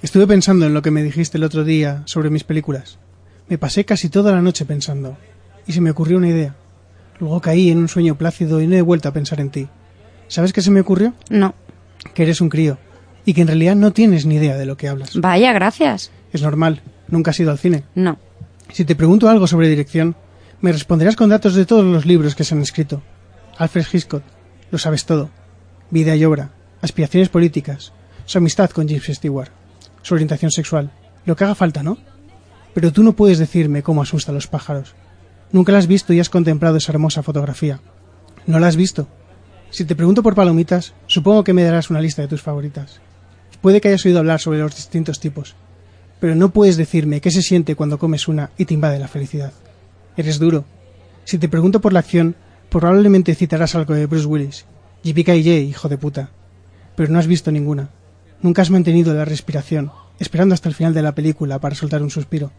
Estuve pensando en lo que me dijiste el otro día sobre mis películas. Me pasé casi toda la noche pensando, y se me ocurrió una idea. Luego caí en un sueño plácido y no he vuelto a pensar en ti. ¿Sabes qué se me ocurrió? No. Que eres un crío, y que en realidad no tienes ni idea de lo que hablas. Vaya, gracias. Es normal, nunca has ido al cine. No. Si te pregunto algo sobre dirección, me responderás con datos de todos los libros que se han escrito. Alfred Hitchcock, lo sabes todo. Vida y obra, aspiraciones políticas, su amistad con James Stewart, su orientación sexual, lo que haga falta, ¿no? Pero tú no puedes decirme cómo asusta a los pájaros. Nunca la has visto y has contemplado esa hermosa fotografía. ¿No la has visto? Si te pregunto por palomitas, supongo que me darás una lista de tus favoritas. Puede que hayas oído hablar sobre los distintos tipos, pero no puedes decirme qué se siente cuando comes una y te invade la felicidad. Eres duro. Si te pregunto por la acción, probablemente citarás algo de Bruce Willis. JPKJ, hijo de puta. Pero no has visto ninguna. Nunca has mantenido la respiración, esperando hasta el final de la película para soltar un suspiro.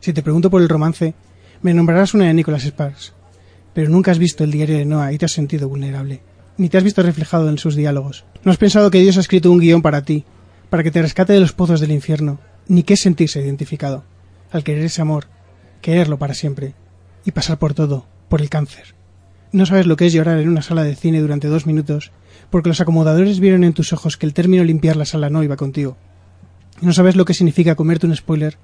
Si te pregunto por el romance, me nombrarás una de Nicholas Sparks. Pero nunca has visto el diario de Noah y te has sentido vulnerable. Ni te has visto reflejado en sus diálogos. No has pensado que Dios ha escrito un guion para ti, para que te rescate de los pozos del infierno, ni qué sentirse identificado. Al querer ese amor, quererlo para siempre, y pasar por todo, por el cáncer. No sabes lo que es llorar en una sala de cine durante dos minutos, porque los acomodadores vieron en tus ojos que el término limpiar la sala no iba contigo. No sabes lo que significa comerte un spoiler,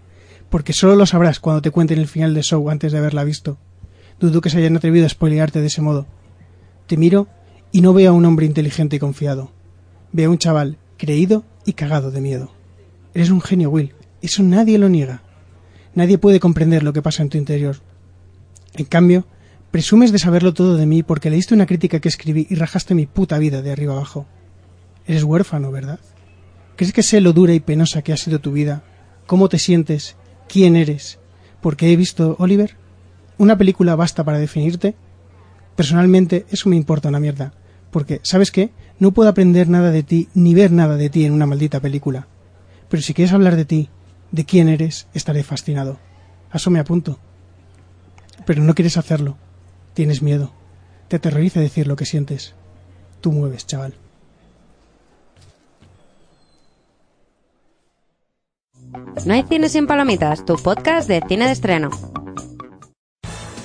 porque solo lo sabrás cuando te cuenten el final de show antes de haberla visto. Dudo que se hayan atrevido a spoilearte de ese modo. Te miro y no veo a un hombre inteligente y confiado. Veo a un chaval creído y cagado de miedo. Eres un genio, Will. Eso nadie lo niega. Nadie puede comprender lo que pasa en tu interior. En cambio, presumes de saberlo todo de mí porque leíste una crítica que escribí y rajaste mi puta vida de arriba abajo. Eres huérfano, ¿verdad? ¿Crees que sé lo dura y penosa que ha sido tu vida? ¿Cómo te sientes? ¿Quién eres? ¿Porque he visto Oliver? ¿Una película basta para definirte? Personalmente, eso me importa una mierda. Porque, ¿sabes qué? No puedo aprender nada de ti ni ver nada de ti en una maldita película. Pero si quieres hablar de ti, de quién eres, estaré fascinado. A eso me apunto. Pero no quieres hacerlo. Tienes miedo. Te aterroriza decir lo que sientes. Tú mueves, chaval. No hay cine sin palomitas, tu podcast de cine de estreno.